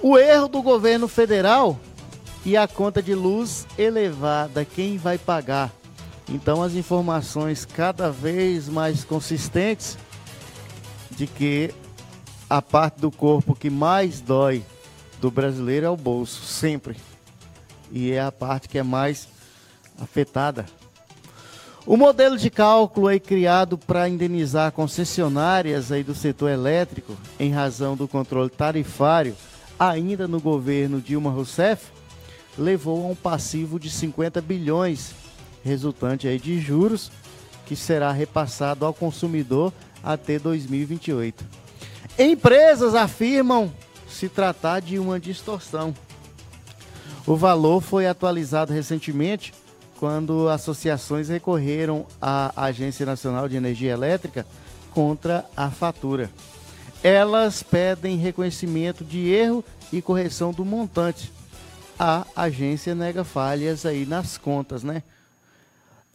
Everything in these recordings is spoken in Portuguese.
O erro do governo federal e a conta de luz elevada, quem vai pagar? Então, as informações cada vez mais consistentes de que a parte do corpo que mais dói do brasileiro é o bolso, sempre. E é a parte que é mais afetada. O modelo de cálculo aí criado para indenizar concessionárias aí do setor elétrico em razão do controle tarifário, ainda no governo Dilma Rousseff, levou a um passivo de 50 bilhões, resultante aí de juros que será repassado ao consumidor até 2028. Empresas afirmam se tratar de uma distorção. O valor foi atualizado recentemente quando associações recorreram à Agência Nacional de Energia Elétrica contra a fatura. Elas pedem reconhecimento de erro e correção do montante. A agência nega falhas aí nas contas, né?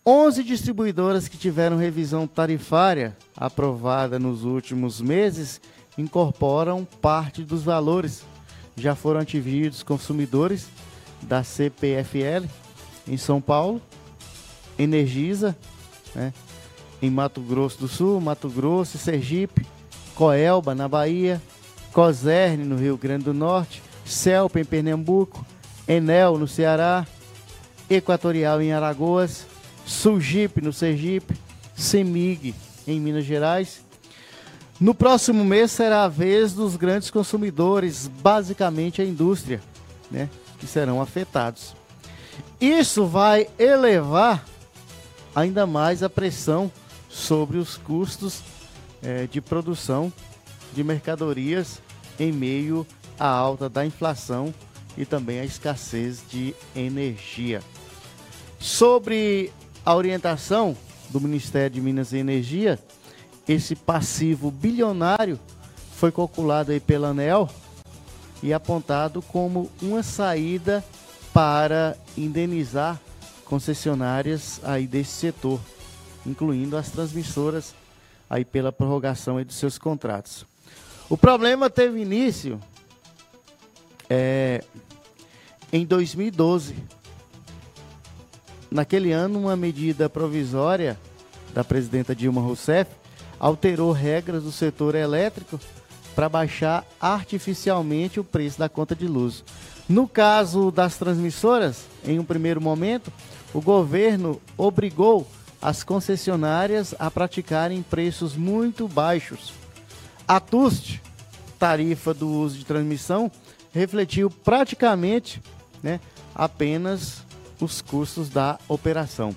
11 distribuidoras que tiveram revisão tarifária aprovada nos últimos meses incorporam parte dos valores. Já foram atingidos consumidores da CPFL em São Paulo, Energisa, né, em Mato Grosso do Sul, Mato Grosso, Sergipe, Coelba, na Bahia, Coserne, no Rio Grande do Norte, Celpa, em Pernambuco, Enel, no Ceará, Equatorial, em Alagoas, Sulgipe, no Sergipe, Semig, em Minas Gerais. No próximo mês será a vez dos grandes consumidores, basicamente a indústria, né, que serão afetados. Isso vai elevar ainda mais a pressão sobre os custos é, de produção de mercadorias em meio à alta da inflação e também à escassez de energia. Sobre a orientação do Ministério de Minas e Energia, esse passivo bilionário foi calculado aí pela ANEL e apontado como uma saída para indenizar concessionárias aí desse setor, incluindo as transmissoras aí pela prorrogação aí dos seus contratos. O problema teve início é, em 2012. Naquele ano, uma medida provisória da presidenta Dilma Rousseff alterou regras do setor elétrico para baixar artificialmente o preço da conta de luz. No caso das transmissoras, em um primeiro momento, o governo obrigou as concessionárias a praticarem preços muito baixos. A TUST, tarifa do uso de transmissão, refletiu praticamente né, apenas os custos da operação.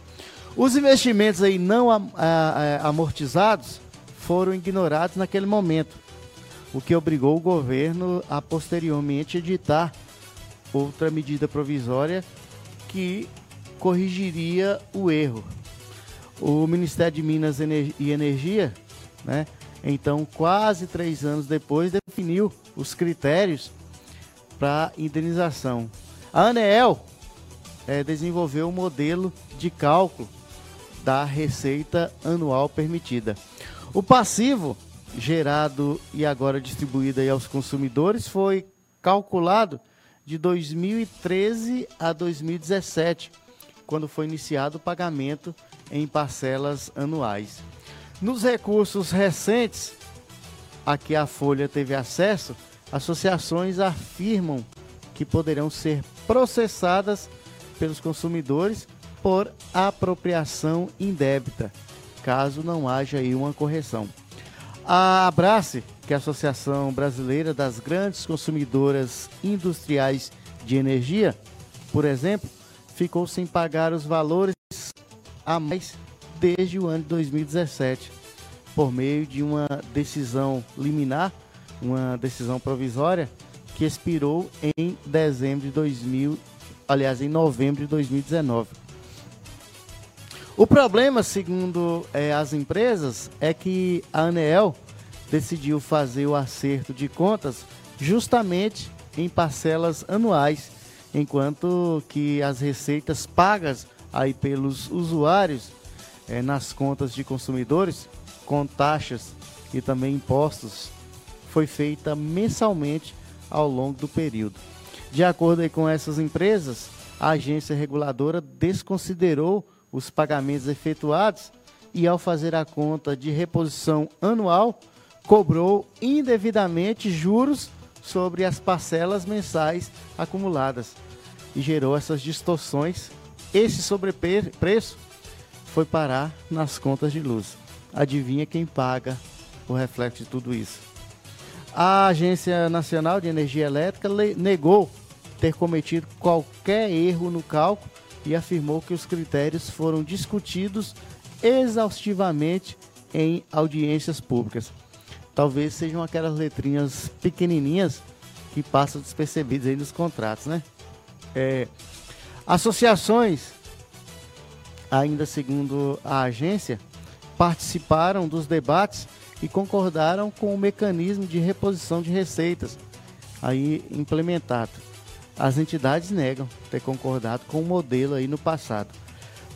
Os investimentos aí não amortizados foram ignorados naquele momento, o que obrigou o governo a posteriormente editar outra medida provisória que corrigiria o erro. O Ministério de Minas e Energia, né, então quase três anos depois, definiu os critérios para indenização. A ANEEL é, desenvolveu um modelo de cálculo da receita anual permitida. O passivo gerado e agora distribuído aos consumidores foi calculado de 2013 a 2017, quando foi iniciado o pagamento em parcelas anuais. Nos recursos recentes a que a Folha teve acesso, associações afirmam que poderão ser processadas pelos consumidores por apropriação indébita, caso não haja aí uma correção. A Abrace, que é a Associação Brasileira das Grandes Consumidoras Industriais de Energia, por exemplo, ficou sem pagar os valores a mais desde o ano de 2017, por meio de uma decisão liminar, uma decisão provisória que expirou em dezembro de 2000, aliás, em novembro de 2019. O problema, segundo é, as empresas, é que a ANEEL decidiu fazer o acerto de contas justamente em parcelas anuais, enquanto que as receitas pagas aí pelos usuários é, nas contas de consumidores, com taxas e também impostos, foi feita mensalmente ao longo do período. De acordo com essas empresas, a agência reguladora desconsiderou os pagamentos efetuados e, ao fazer a conta de reposição anual, cobrou indevidamente juros sobre as parcelas mensais acumuladas e gerou essas distorções. Esse sobrepreço foi parar nas contas de luz. Adivinha quem paga o reflexo de tudo isso? A Agência Nacional de Energia Elétrica negou ter cometido qualquer erro no cálculo e afirmou que os critérios foram discutidos exaustivamente em audiências públicas. Talvez sejam aquelas letrinhas pequenininhas que passam despercebidas aí nos contratos, né? É, associações, ainda segundo a agência, participaram dos debates e concordaram com o mecanismo de reposição de receitas aí implementado as entidades negam ter concordado com o modelo aí no passado.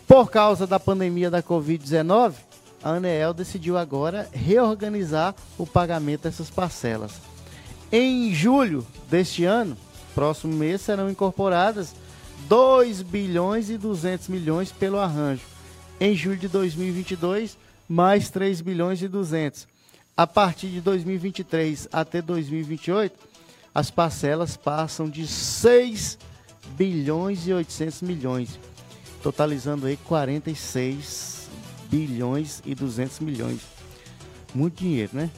Por causa da pandemia da Covid-19, a Aneel decidiu agora reorganizar o pagamento dessas parcelas. Em julho deste ano, próximo mês, serão incorporadas 2 bilhões e 200 milhões pelo arranjo. Em julho de 2022, mais 3 bilhões e 200. A partir de 2023 até 2028, as parcelas passam de 6 bilhões e 800 milhões, totalizando aí 46 bilhões e 200 milhões. Muito dinheiro, né?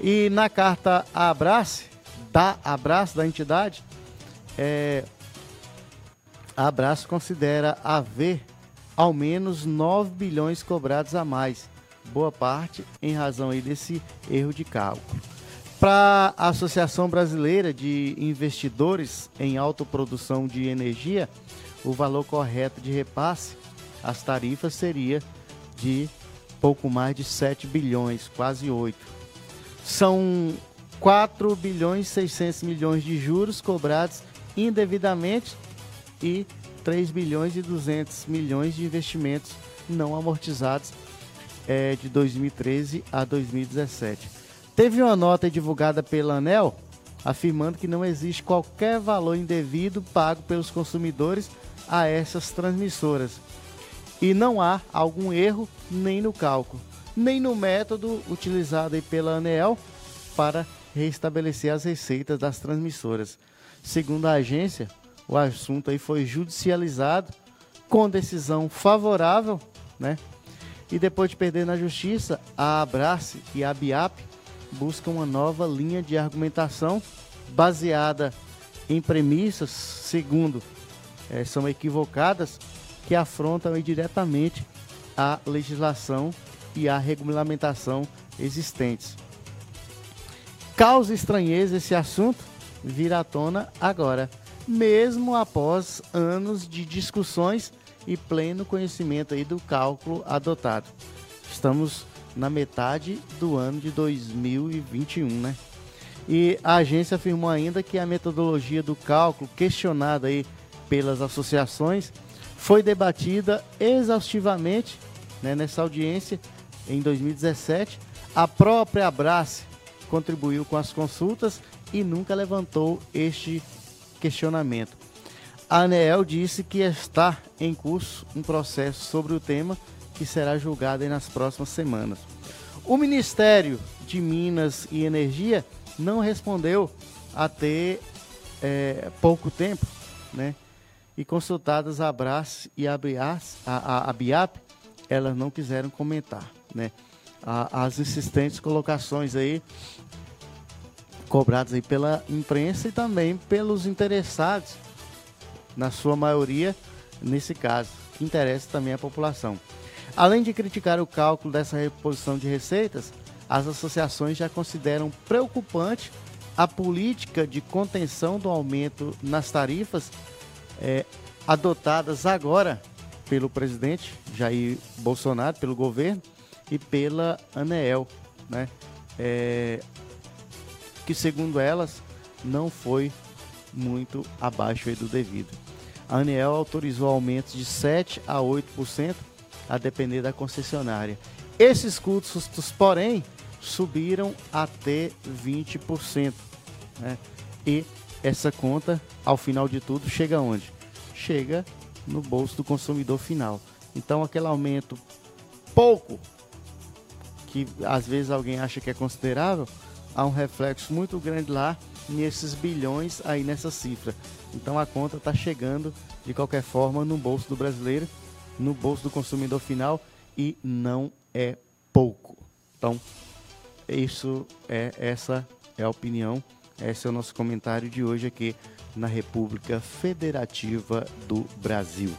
E na carta Abrace, da Abraço da entidade, é, a Abraço considera haver ao menos 9 bilhões cobrados a mais, boa parte em razão aí desse erro de cálculo. Para a Associação Brasileira de Investidores em Autoprodução de Energia, o valor correto de repasse às tarifas seria de pouco mais de 7 bilhões, quase 8. São 4 bilhões e 600 milhões de juros cobrados indevidamente e 3 bilhões e 200 milhões de investimentos não amortizados é, de 2013 a 2017. Teve uma nota divulgada pela ANEL afirmando que não existe qualquer valor indevido pago pelos consumidores a essas transmissoras. E não há algum erro nem no cálculo, nem no método utilizado pela ANEL para restabelecer as receitas das transmissoras. Segundo a agência, o assunto aí foi judicializado com decisão favorável, né? E depois de perder na justiça, a Abrace e a Biap busca uma nova linha de argumentação baseada em premissas, segundo, é, são equivocadas, que afrontam diretamente a legislação e a regulamentação existentes. Causa estranheza esse assunto vir à tona agora, mesmo após anos de discussões e pleno conhecimento aí do cálculo adotado. Estamos na metade do ano de 2021, né? E a agência afirmou ainda que a metodologia do cálculo questionada aí pelas associações foi debatida exaustivamente né, nessa audiência em 2017. A própria Abrace contribuiu com as consultas e nunca levantou este questionamento. A ANEEL disse que está em curso um processo sobre o tema que será julgada nas próximas semanas. O Ministério de Minas e Energia não respondeu até é, pouco tempo, né? E consultadas a Brás e a, Bias, a, a, a Biap, elas não quiseram comentar, né? A, as insistentes colocações aí cobradas aí pela imprensa e também pelos interessados, na sua maioria, nesse caso, que interessa também a população. Além de criticar o cálculo dessa reposição de receitas, as associações já consideram preocupante a política de contenção do aumento nas tarifas é, adotadas agora pelo presidente Jair Bolsonaro, pelo governo e pela ANEEL, né? É, que segundo elas não foi muito abaixo do devido. A ANEEL autorizou aumentos de 7 a 8% a depender da concessionária. Esses custos, porém, subiram até 20%. Né? E essa conta, ao final de tudo, chega onde? Chega no bolso do consumidor final. Então, aquele aumento pouco, que às vezes alguém acha que é considerável, há um reflexo muito grande lá nesses bilhões aí nessa cifra. Então a conta está chegando de qualquer forma no bolso do brasileiro, no bolso do consumidor final e não é pouco. Então isso é essa é a opinião, esse é o nosso comentário de hoje aqui na República Federativa do Brasil.